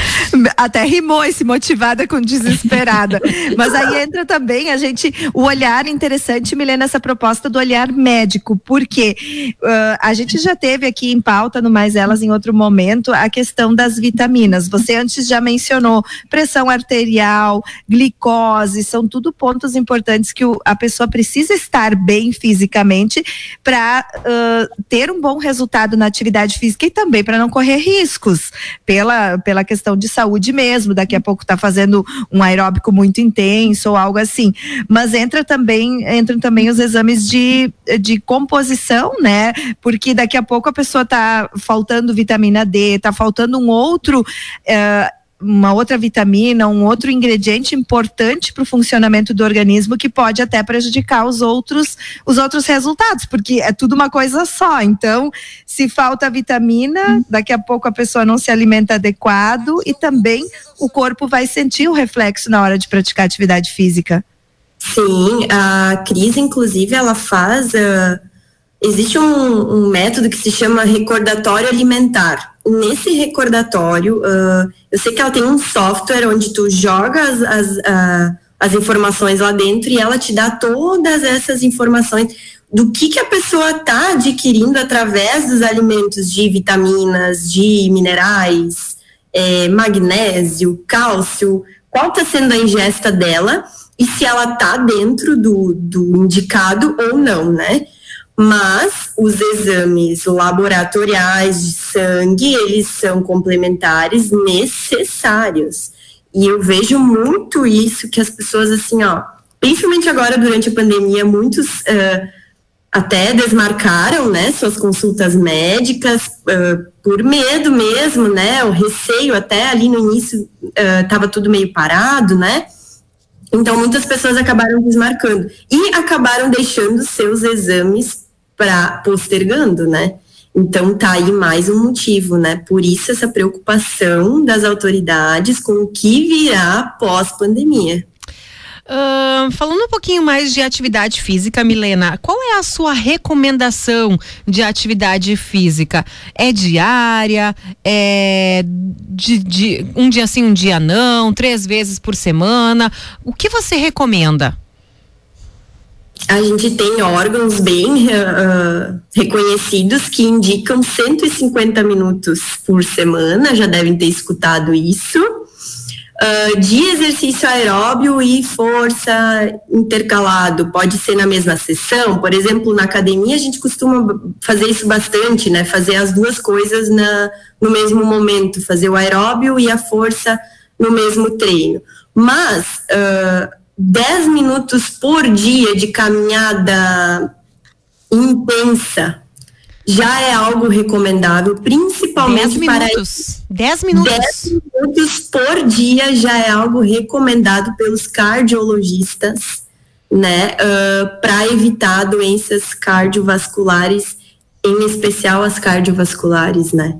Até rimou esse motivada com desesperada. Mas aí entra também a gente, o olhar interessante, Milena, essa proposta do olhar médico, porque uh, a gente já teve aqui em pauta, no Mais Elas, em outro momento, a questão das vitaminas. Você antes já mencionou pressão arterial, glicose, são tudo pontos pontos importantes que o, a pessoa precisa estar bem fisicamente para uh, ter um bom resultado na atividade física e também para não correr riscos pela, pela questão de saúde mesmo. Daqui a pouco está fazendo um aeróbico muito intenso ou algo assim. Mas entra também entram também os exames de, de composição, né? Porque daqui a pouco a pessoa está faltando vitamina D, está faltando um outro uh, uma outra vitamina, um outro ingrediente importante para o funcionamento do organismo que pode até prejudicar os outros, os outros resultados, porque é tudo uma coisa só. Então, se falta vitamina, daqui a pouco a pessoa não se alimenta adequado e também o corpo vai sentir o reflexo na hora de praticar atividade física. Sim, a Cris, inclusive, ela faz. Uh, existe um, um método que se chama recordatório alimentar nesse recordatório, uh, eu sei que ela tem um software onde tu joga as, as, uh, as informações lá dentro e ela te dá todas essas informações do que, que a pessoa está adquirindo através dos alimentos de vitaminas, de minerais, é, magnésio, cálcio, qual está sendo a ingesta dela e se ela está dentro do, do indicado ou não, né? Mas os exames laboratoriais de sangue, eles são complementares necessários. E eu vejo muito isso que as pessoas, assim, ó, principalmente agora durante a pandemia, muitos uh, até desmarcaram, né, suas consultas médicas uh, por medo mesmo, né, o receio até ali no início estava uh, tudo meio parado, né, então muitas pessoas acabaram desmarcando e acabaram deixando seus exames para postergando, né? Então tá aí mais um motivo, né? Por isso essa preocupação das autoridades com o que virá pós pandemia. Uh, falando um pouquinho mais de atividade física, Milena, qual é a sua recomendação de atividade física? É diária? É de, de um dia sim, um dia não? Três vezes por semana? O que você recomenda? A gente tem órgãos bem uh, reconhecidos que indicam 150 minutos por semana, já devem ter escutado isso, uh, de exercício aeróbio e força intercalado. Pode ser na mesma sessão, por exemplo, na academia a gente costuma fazer isso bastante, né? Fazer as duas coisas na, no mesmo momento, fazer o aeróbio e a força no mesmo treino. Mas uh, 10 minutos por dia de caminhada intensa já é algo recomendável, principalmente dez para. Minutos. 10 minutos. 10 minutos por dia já é algo recomendado pelos cardiologistas, né, uh, para evitar doenças cardiovasculares, em especial as cardiovasculares, né.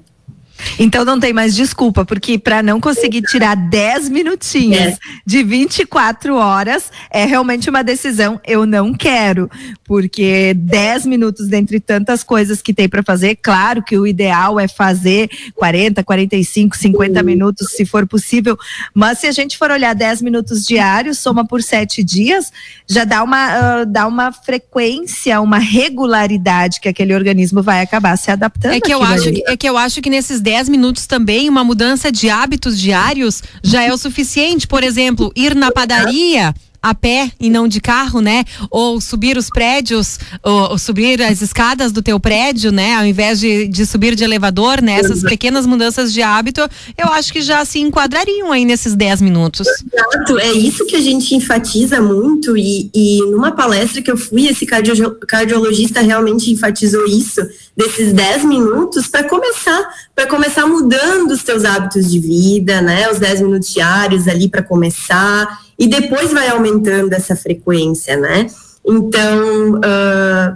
Então não tem mais desculpa, porque para não conseguir tirar 10 minutinhos é. de 24 horas é realmente uma decisão. Eu não quero, porque 10 minutos dentre tantas coisas que tem para fazer, claro que o ideal é fazer 40, 45, 50 uhum. minutos, se for possível. Mas se a gente for olhar 10 minutos diários, soma por sete dias, já dá uma, uh, dá uma frequência, uma regularidade que aquele organismo vai acabar se adaptando. É que eu acho que, é que eu acho que nesses 10 10 minutos também, uma mudança de hábitos diários já é o suficiente. Por exemplo, ir na padaria a pé e não de carro, né? Ou subir os prédios, ou, ou, subir as escadas do teu prédio, né? Ao invés de, de subir de elevador, né? Essas pequenas mudanças de hábito, eu acho que já se enquadrariam aí nesses 10 minutos. Exato, é isso que a gente enfatiza muito e, e numa palestra que eu fui, esse cardio, cardiologista realmente enfatizou isso, desses 10 minutos para começar, para começar mudando os teus hábitos de vida, né? Os 10 minutos diários ali para começar e depois vai aumentando essa frequência, né? Então, uh,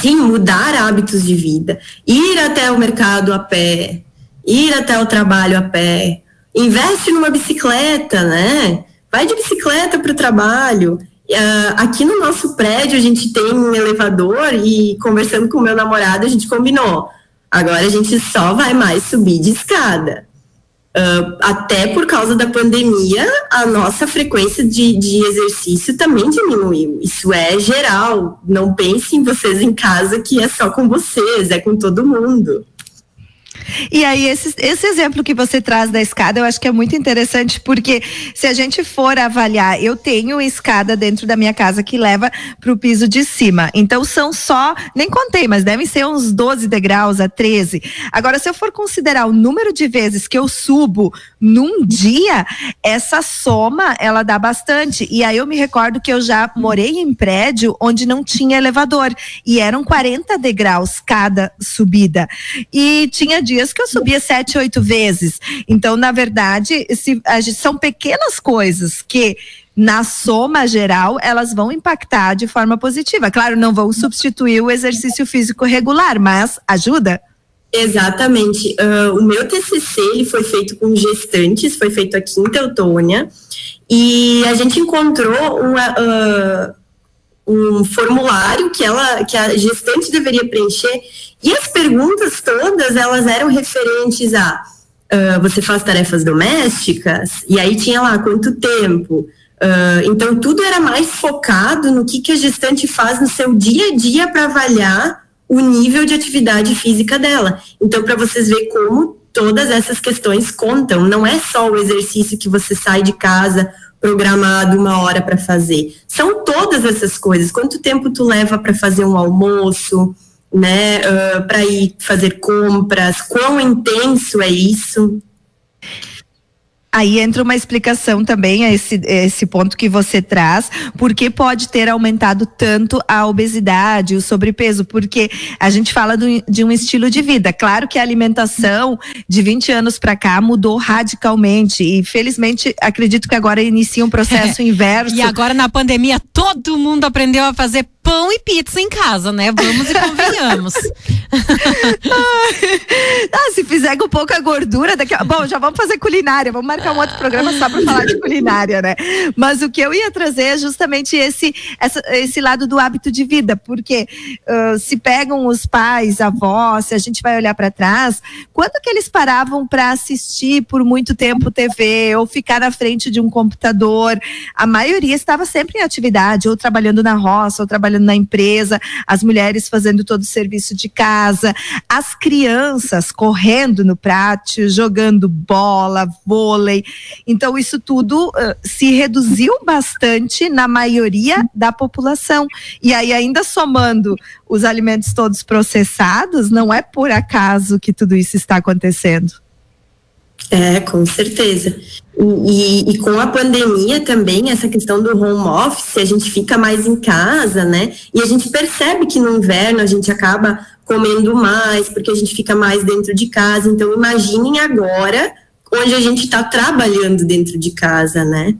sim, mudar hábitos de vida, ir até o mercado a pé, ir até o trabalho a pé, investe numa bicicleta, né? Vai de bicicleta para o trabalho. Uh, aqui no nosso prédio a gente tem um elevador e conversando com meu namorado a gente combinou. Agora a gente só vai mais subir de escada. Uh, até por causa da pandemia, a nossa frequência de, de exercício também diminuiu. Isso é geral. Não pensem vocês em casa que é só com vocês, é com todo mundo. E aí, esse, esse exemplo que você traz da escada, eu acho que é muito interessante, porque se a gente for avaliar, eu tenho escada dentro da minha casa que leva para o piso de cima. Então, são só, nem contei, mas devem ser uns 12 degraus a 13. Agora, se eu for considerar o número de vezes que eu subo num dia, essa soma, ela dá bastante. E aí, eu me recordo que eu já morei em prédio onde não tinha elevador. E eram 40 degraus cada subida. E tinha dias que eu subia sete, oito vezes. Então, na verdade, se, são pequenas coisas que na soma geral, elas vão impactar de forma positiva. Claro, não vão substituir o exercício físico regular, mas ajuda. Exatamente. Uh, o meu TCC ele foi feito com gestantes, foi feito aqui em Teutônia, e a gente encontrou uma, uh, um formulário que ela, que a gestante deveria preencher e as perguntas todas, elas eram referentes a uh, você faz tarefas domésticas, e aí tinha lá quanto tempo. Uh, então, tudo era mais focado no que, que a gestante faz no seu dia a dia para avaliar o nível de atividade física dela. Então, para vocês verem como todas essas questões contam, não é só o exercício que você sai de casa programado uma hora para fazer. São todas essas coisas. Quanto tempo tu leva para fazer um almoço? Né, uh, para ir fazer compras, quão intenso é isso? Aí entra uma explicação também a esse, esse ponto que você traz, porque pode ter aumentado tanto a obesidade, o sobrepeso, porque a gente fala do, de um estilo de vida. Claro que a alimentação de 20 anos para cá mudou radicalmente e felizmente acredito que agora inicia um processo inverso. E agora na pandemia todo mundo aprendeu a fazer pão e pizza em casa, né? Vamos e convenhamos. ah, se fizer com pouca gordura, daqui a... bom, já vamos fazer culinária, vamos marcar um outro programa só para falar de culinária, né? Mas o que eu ia trazer é justamente esse, essa, esse lado do hábito de vida, porque uh, se pegam os pais, avós, se a gente vai olhar para trás, quando que eles paravam para assistir por muito tempo TV ou ficar na frente de um computador? A maioria estava sempre em atividade, ou trabalhando na roça, ou trabalhando na empresa, as mulheres fazendo todo o serviço de casa, as crianças correndo no pátio, jogando bola, vôlei. Então, isso tudo uh, se reduziu bastante na maioria da população. E aí, ainda somando os alimentos todos processados, não é por acaso que tudo isso está acontecendo. É, com certeza. E, e, com a pandemia também, essa questão do home office, a gente fica mais em casa, né? E a gente percebe que no inverno a gente acaba comendo mais, porque a gente fica mais dentro de casa. Então, imaginem agora onde a gente está trabalhando dentro de casa, né?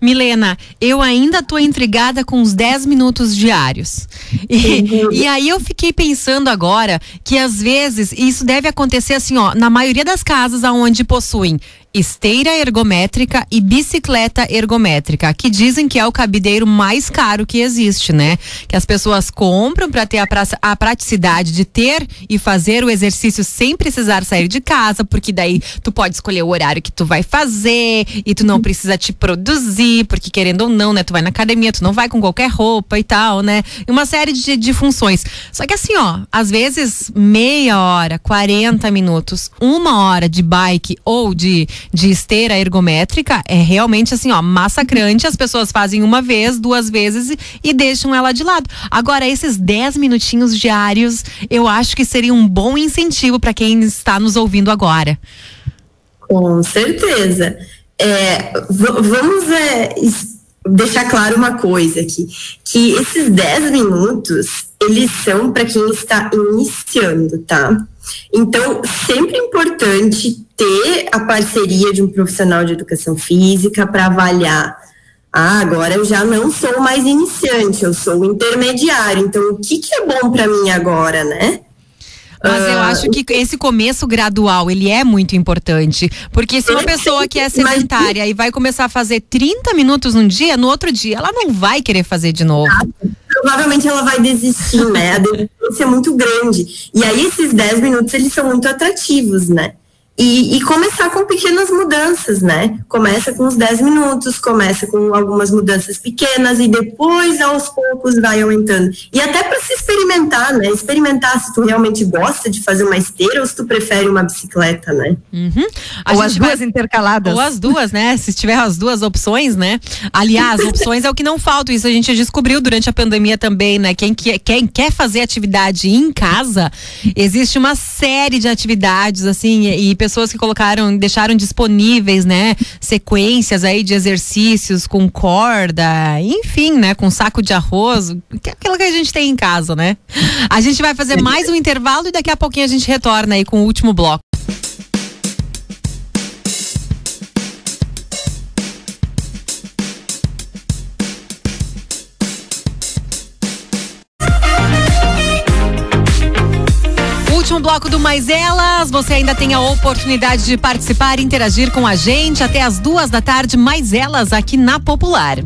Milena, eu ainda tô intrigada com os 10 minutos diários. E, e, aí eu fiquei pensando agora que às vezes isso deve acontecer assim, ó, na maioria das casas aonde possuem esteira ergométrica e bicicleta ergométrica, que dizem que é o cabideiro mais caro que existe, né? Que as pessoas compram para ter a, pra, a, praticidade de ter e fazer o exercício sem precisar sair de casa, porque daí tu pode escolher o horário que tu vai fazer e tu não precisa te produzir, porque querendo ou não, né? Tu vai na academia, tu não vai com qualquer roupa e tal, né? Uma série de, de funções. Só que assim, ó, às vezes meia hora, 40 minutos, uma hora de bike ou de de esteira ergométrica é realmente assim, ó, massacrante. As pessoas fazem uma vez, duas vezes e, e deixam ela de lado. Agora, esses 10 minutinhos diários, eu acho que seria um bom incentivo para quem está nos ouvindo agora. Com certeza. É, vamos é, deixar claro uma coisa aqui, que esses 10 minutos, eles são para quem está iniciando, tá? Então, sempre importante ter a parceria de um profissional de educação física para avaliar. Ah, agora eu já não sou mais iniciante, eu sou intermediário. Então, o que, que é bom para mim agora, né? Mas eu ah, acho que esse começo gradual, ele é muito importante. Porque se uma pessoa que é sedentária e vai começar a fazer 30 minutos num dia, no outro dia ela não vai querer fazer de novo. Provavelmente ela vai desistir, né? A desistência é muito grande. E aí esses 10 minutos, eles são muito atrativos, né? E, e, começar com pequenas mudanças, né? Começa com uns 10 minutos, começa com algumas mudanças pequenas e depois aos poucos vai aumentando. E até para se experimentar, né? Experimentar se tu realmente gosta de fazer uma esteira ou se tu prefere uma bicicleta, né? Uhum. Ou as duas vai... intercaladas. Ou as duas, né? Se tiver as duas opções, né? Aliás, opções é o que não falta. Isso a gente descobriu durante a pandemia também, né? Quem, quer, quem quer fazer atividade em casa, existe uma série de atividades, assim, e pessoas pessoas que colocaram, deixaram disponíveis, né, sequências aí de exercícios com corda, enfim, né, com saco de arroz, que é aquilo que a gente tem em casa, né? A gente vai fazer mais um intervalo e daqui a pouquinho a gente retorna aí com o último bloco. Bloco do Mais Elas. Você ainda tem a oportunidade de participar e interagir com a gente até as duas da tarde. Mais Elas aqui na Popular.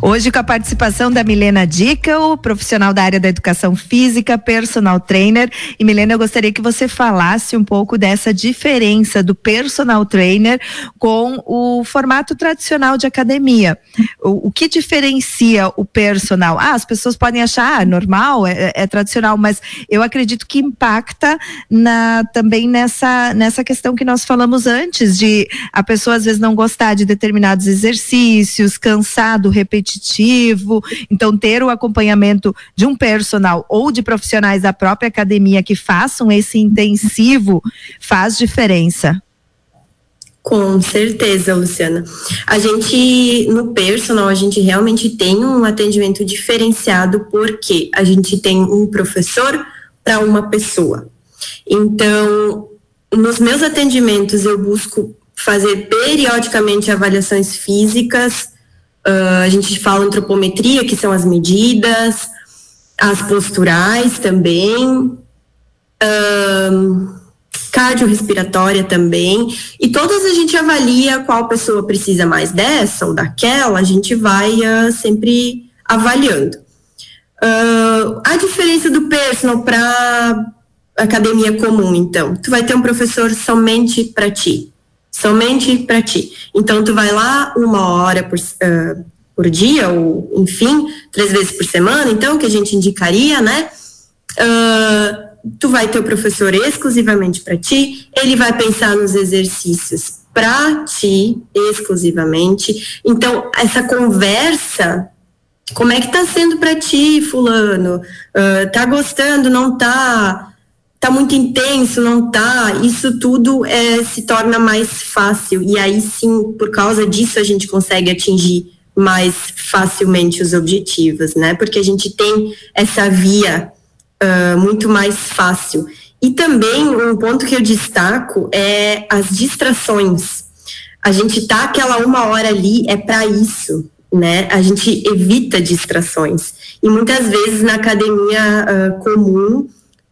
Hoje com a participação da Milena Dica, o profissional da área da educação física, personal trainer. E Milena, eu gostaria que você falasse um pouco dessa diferença do personal trainer com o formato tradicional de academia. O, o que diferencia o personal? Ah, as pessoas podem achar ah, normal, é, é, é tradicional, mas eu acredito que impacta na, também nessa, nessa questão que nós falamos antes, de a pessoa às vezes não gostar de determinados exercícios, cansado, repetitivo repetitivo. Então, ter o acompanhamento de um personal ou de profissionais da própria academia que façam esse intensivo faz diferença. Com certeza, Luciana. A gente, no personal, a gente realmente tem um atendimento diferenciado porque a gente tem um professor para uma pessoa. Então, nos meus atendimentos, eu busco fazer periodicamente avaliações físicas, Uh, a gente fala antropometria, que são as medidas, as posturais também, uh, cardiorrespiratória também, e todas a gente avalia qual pessoa precisa mais dessa ou daquela, a gente vai uh, sempre avaliando. Uh, a diferença do personal para academia comum, então, tu vai ter um professor somente para ti, somente para ti. Então, tu vai lá uma hora por, uh, por dia, ou enfim, três vezes por semana, então, que a gente indicaria, né? Uh, tu vai ter o professor exclusivamente para ti, ele vai pensar nos exercícios para ti exclusivamente. Então, essa conversa como é que tá sendo para ti, fulano? Uh, tá gostando, não tá? Tá muito intenso, não tá? Isso tudo é, se torna mais fácil e aí sim, por causa disso a gente consegue atingir mais facilmente os objetivos, né? Porque a gente tem essa via uh, muito mais fácil. E também um ponto que eu destaco é as distrações. A gente tá aquela uma hora ali é para isso, né? A gente evita distrações. E muitas vezes na academia uh, comum,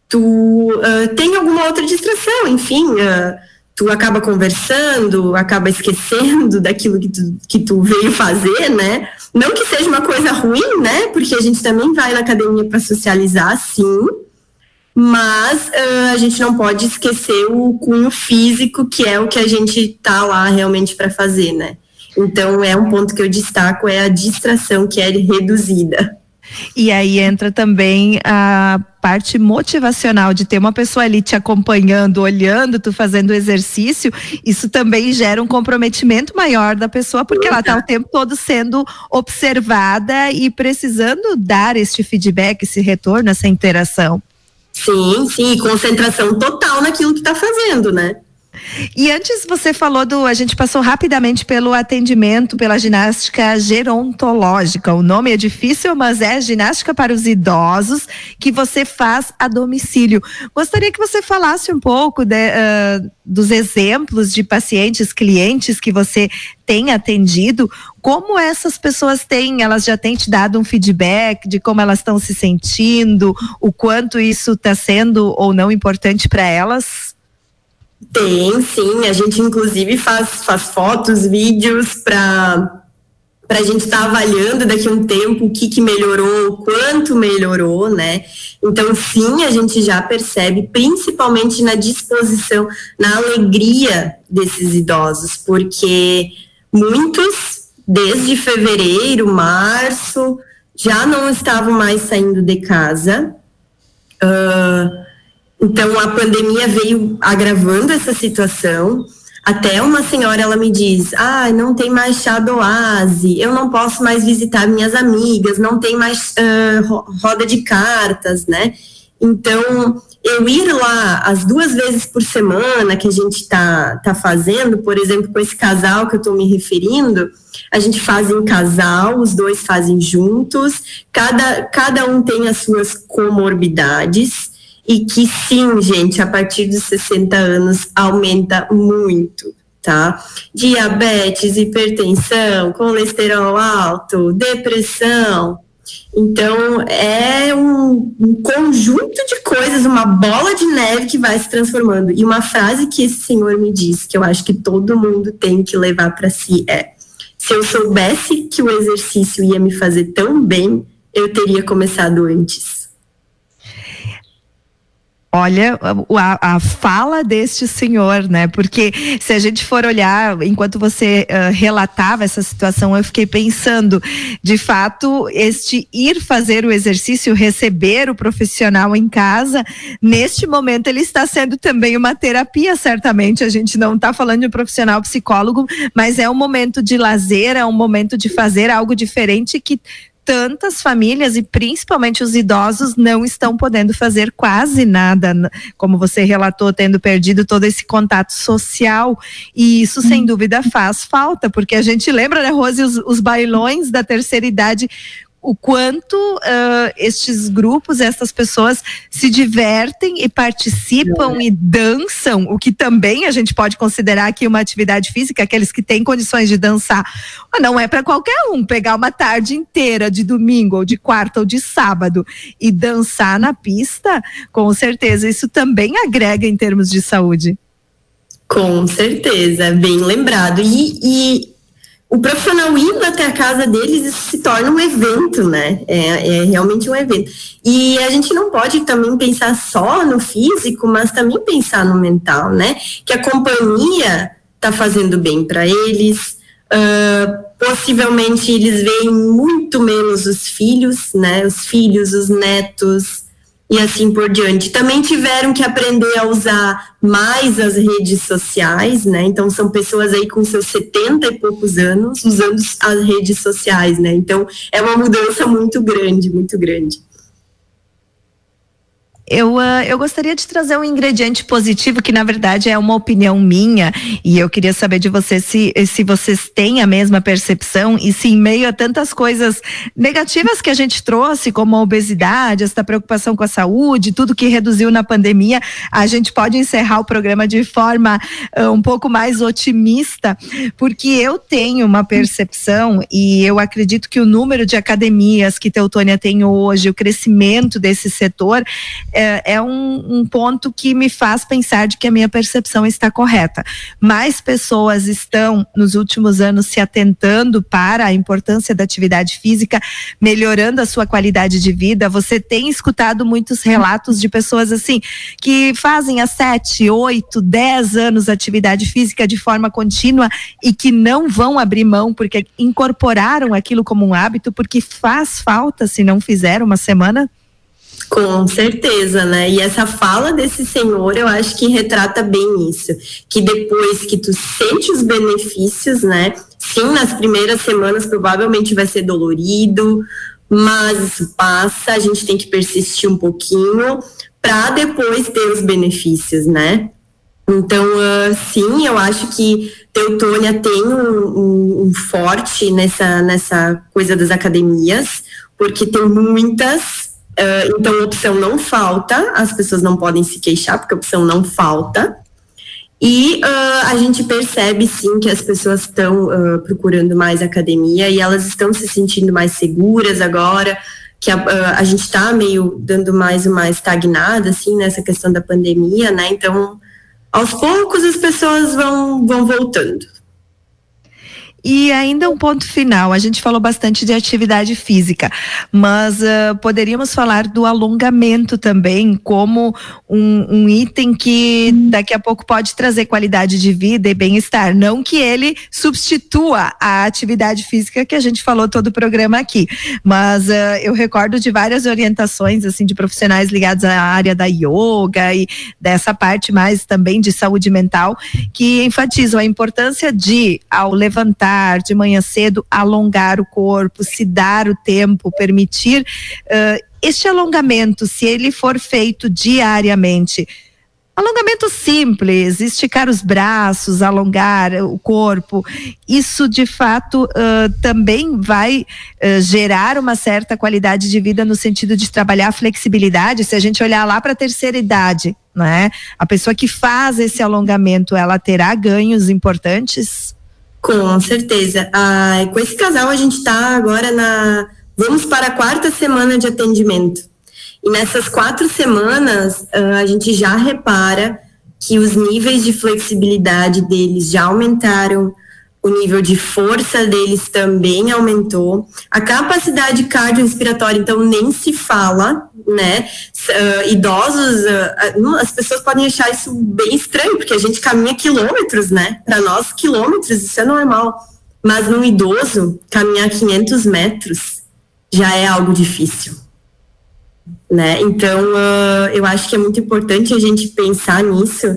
tu uh, tem alguma outra distração, enfim, uh, tu acaba conversando, acaba esquecendo daquilo que tu, que tu veio fazer, né? Não que seja uma coisa ruim, né? Porque a gente também vai na academia para socializar, sim, mas uh, a gente não pode esquecer o cunho físico, que é o que a gente tá lá realmente para fazer, né? Então, é um ponto que eu destaco, é a distração que é reduzida. E aí entra também a parte motivacional de ter uma pessoa ali te acompanhando, olhando, tu fazendo exercício, isso também gera um comprometimento maior da pessoa, porque ela está o tempo todo sendo observada e precisando dar este feedback, esse retorno, essa interação. Sim, sim, concentração total naquilo que está fazendo, né? E antes você falou do. A gente passou rapidamente pelo atendimento pela ginástica gerontológica. O nome é difícil, mas é ginástica para os idosos que você faz a domicílio. Gostaria que você falasse um pouco de, uh, dos exemplos de pacientes, clientes que você tem atendido. Como essas pessoas têm, elas já têm te dado um feedback de como elas estão se sentindo, o quanto isso está sendo ou não importante para elas? Tem, sim. A gente inclusive faz, faz fotos, vídeos para para a gente estar tá avaliando daqui a um tempo o que, que melhorou, quanto melhorou, né? Então, sim, a gente já percebe, principalmente na disposição, na alegria desses idosos, porque muitos, desde fevereiro, março, já não estavam mais saindo de casa. Uh, então a pandemia veio agravando essa situação. Até uma senhora ela me diz: "Ah, não tem mais chá do oase, eu não posso mais visitar minhas amigas, não tem mais uh, roda de cartas, né?" Então, eu ir lá as duas vezes por semana que a gente está tá fazendo, por exemplo, com esse casal que eu estou me referindo, a gente faz em casal, os dois fazem juntos, cada, cada um tem as suas comorbidades, e que sim, gente, a partir dos 60 anos aumenta muito, tá? Diabetes, hipertensão, colesterol alto, depressão. Então, é um, um, conjunto de coisas, uma bola de neve que vai se transformando. E uma frase que esse senhor me disse, que eu acho que todo mundo tem que levar para si, é: se eu soubesse que o exercício ia me fazer tão bem, eu teria começado antes. Olha a, a, fala deste senhor, né? Porque se a gente for olhar, enquanto você uh, relatava essa situação, eu fiquei pensando, de fato, este ir fazer o exercício, receber o profissional em casa, neste momento ele está sendo também uma terapia, certamente. A gente não está falando de um profissional psicólogo, mas é um momento de lazer, é um momento de fazer algo diferente que tantas famílias e principalmente os idosos não estão podendo fazer quase nada, como você relatou, tendo perdido todo esse contato social. E isso, sem dúvida, faz falta, porque a gente lembra, né, Rose, os, os bailões da terceira idade o quanto uh, estes grupos, essas pessoas se divertem e participam é. e dançam, o que também a gente pode considerar aqui uma atividade física, aqueles que têm condições de dançar. Mas não é para qualquer um pegar uma tarde inteira de domingo ou de quarta ou de sábado e dançar na pista, com certeza isso também agrega em termos de saúde. Com certeza, bem lembrado. E, e o profissional indo até a casa deles, isso se torna um evento, né? É, é, realmente um evento. E a gente não pode também pensar só no físico, mas também pensar no mental, né? Que a companhia está fazendo bem para eles. Uh, possivelmente eles veem muito menos os filhos, né? Os filhos, os netos, e assim por diante. Também tiveram que aprender a usar mais as redes sociais, né? Então são pessoas aí com seus 70 e poucos anos usando as redes sociais, né? Então é uma mudança muito grande, muito grande. Eu, uh, eu gostaria de trazer um ingrediente positivo que na verdade é uma opinião minha. E eu queria saber de você se, se vocês têm a mesma percepção e se em meio a tantas coisas negativas que a gente trouxe, como a obesidade, essa preocupação com a saúde, tudo que reduziu na pandemia, a gente pode encerrar o programa de forma uh, um pouco mais otimista, porque eu tenho uma percepção e eu acredito que o número de academias que Teutônia tem hoje, o crescimento desse setor, é, é um, um, ponto que me faz pensar de que a minha percepção está correta. Mais pessoas estão, nos últimos anos, se atentando para a importância da atividade física, melhorando a sua qualidade de vida. Você tem escutado muitos relatos de pessoas assim, que fazem há sete, oito, dez anos atividade física de forma contínua e que não vão abrir mão porque incorporaram aquilo como um hábito, porque faz falta se não fizer uma semana? Com certeza, né? E essa fala desse senhor, eu acho que retrata bem isso. Que depois que tu sente os benefícios, né? Sim, nas primeiras semanas provavelmente vai ser dolorido, mas isso passa, a gente tem que persistir um pouquinho para depois ter os benefícios, né? Então, uh, sim, eu acho que Teutônia tem um, um, um forte nessa, nessa coisa das academias, porque tem muitas Uh, então, opção não falta, as pessoas não podem se queixar, porque opção não falta. E uh, a gente percebe sim que as pessoas estão uh, procurando mais academia e elas estão se sentindo mais seguras agora, que a, a gente está meio dando mais uma estagnada assim nessa questão da pandemia, né? Então, aos poucos as pessoas vão, vão voltando. E ainda um ponto final, a gente falou bastante de atividade física, mas uh, poderíamos falar do alongamento também como um, um, item que daqui a pouco pode trazer qualidade de vida e bem-estar. Não que ele substitua a atividade física que a gente falou todo o programa aqui, mas uh, eu recordo de várias orientações assim de profissionais ligados à área da yoga e dessa parte mais também de saúde mental que enfatizam a importância de ao levantar de manhã cedo, alongar o corpo, se dar o tempo, permitir uh, este alongamento, se ele for feito diariamente. Alongamento simples, esticar os braços, alongar o corpo, isso de fato uh, também vai uh, gerar uma certa qualidade de vida no sentido de trabalhar a flexibilidade. Se a gente olhar lá para a terceira idade, né? A pessoa que faz esse alongamento, ela terá ganhos importantes? Com certeza. Ah, com esse casal a gente está agora na. Vamos para a quarta semana de atendimento. E nessas quatro semanas ah, a gente já repara que os níveis de flexibilidade deles já aumentaram, o nível de força deles também aumentou. A capacidade cardiorrespiratória, então, nem se fala, né? Uh, idosos, uh, as pessoas podem achar isso bem estranho, porque a gente caminha quilômetros, né? Para nós, quilômetros, isso é normal. Mas num idoso, caminhar 500 metros já é algo difícil. Né? Então, uh, eu acho que é muito importante a gente pensar nisso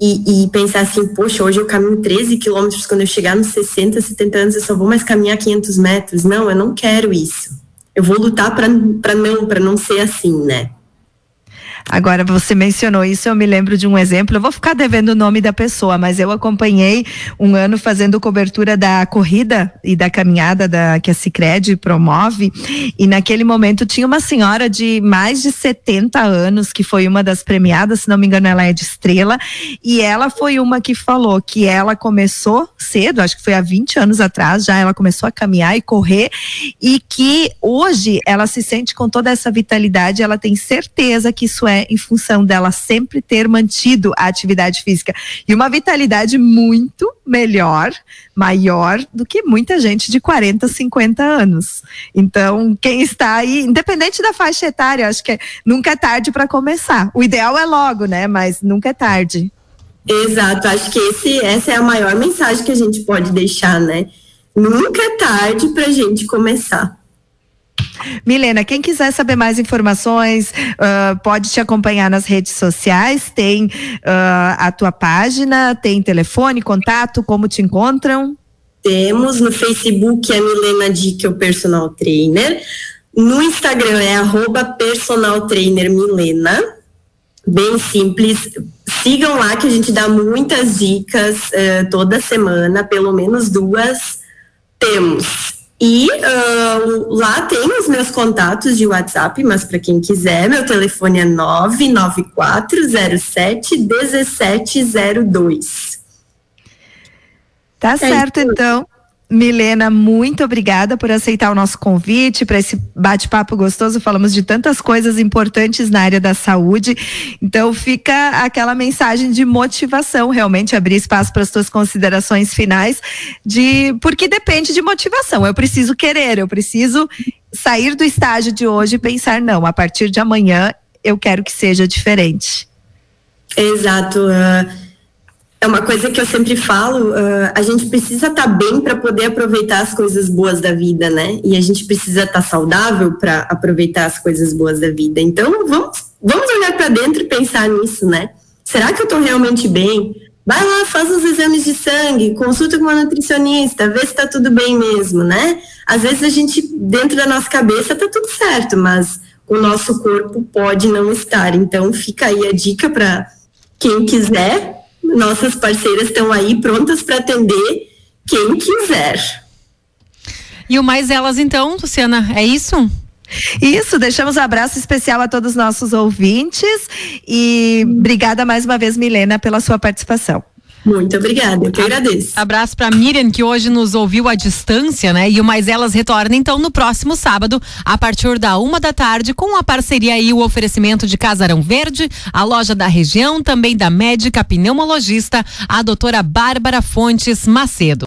e, e, pensar assim, poxa, hoje eu caminho 13 quilômetros, quando eu chegar nos 60, 70 anos eu só vou mais caminhar 500 metros. Não, eu não quero isso. Eu vou lutar para não, não ser assim, né? Agora você mencionou isso, eu me lembro de um exemplo. Eu vou ficar devendo o nome da pessoa, mas eu acompanhei um ano fazendo cobertura da corrida e da caminhada da que a Sicredi promove, e naquele momento tinha uma senhora de mais de 70 anos que foi uma das premiadas, se não me engano, ela é de Estrela, e ela foi uma que falou que ela começou cedo, acho que foi há 20 anos atrás, já ela começou a caminhar e correr e que hoje ela se sente com toda essa vitalidade, ela tem certeza que isso é em função dela sempre ter mantido a atividade física e uma vitalidade muito melhor, maior do que muita gente de 40, 50 anos. Então, quem está aí, independente da faixa etária, acho que é, nunca é tarde para começar. O ideal é logo, né? Mas nunca é tarde. Exato, acho que esse, essa é a maior mensagem que a gente pode deixar, né? Nunca é tarde para a gente começar. Milena, quem quiser saber mais informações, uh, pode te acompanhar nas redes sociais. Tem uh, a tua página, tem telefone, contato, como te encontram? Temos no Facebook é Milena Dick, o personal trainer. No Instagram é arroba personal trainer Milena. Bem simples. Sigam lá que a gente dá muitas dicas uh, toda semana, pelo menos duas temos. E uh, lá tem os meus contatos de WhatsApp, mas para quem quiser, meu telefone é 99407 1702. Tá é certo, então. Milena, muito obrigada por aceitar o nosso convite para esse bate-papo gostoso. Falamos de tantas coisas importantes na área da saúde. Então fica aquela mensagem de motivação, realmente abrir espaço para as suas considerações finais de porque depende de motivação. Eu preciso querer, eu preciso sair do estágio de hoje e pensar não, a partir de amanhã eu quero que seja diferente. Exato. Uh é uma coisa que eu sempre falo, uh, a gente precisa estar tá bem para poder aproveitar as coisas boas da vida, né? E a gente precisa estar tá saudável para aproveitar as coisas boas da vida. Então, vamos, vamos olhar para dentro e pensar nisso, né? Será que eu estou realmente bem? Vai lá, faz os exames de sangue, consulta com uma nutricionista, vê se está tudo bem mesmo, né? Às vezes a gente, dentro da nossa cabeça, tá tudo certo, mas o nosso corpo pode não estar. Então, fica aí a dica para quem quiser nossas parceiras estão aí prontas para atender quem quiser. E o mais elas então, Luciana, é isso? Isso, deixamos um abraço especial a todos os nossos ouvintes e obrigada mais uma vez, Milena, pela sua participação. Muito obrigada, eu que agradeço. Abraço para Miriam, que hoje nos ouviu à distância, né? E o Mais Elas retorna então no próximo sábado, a partir da uma da tarde, com a parceria e o oferecimento de Casarão Verde, a loja da região, também da médica pneumologista, a doutora Bárbara Fontes Macedo.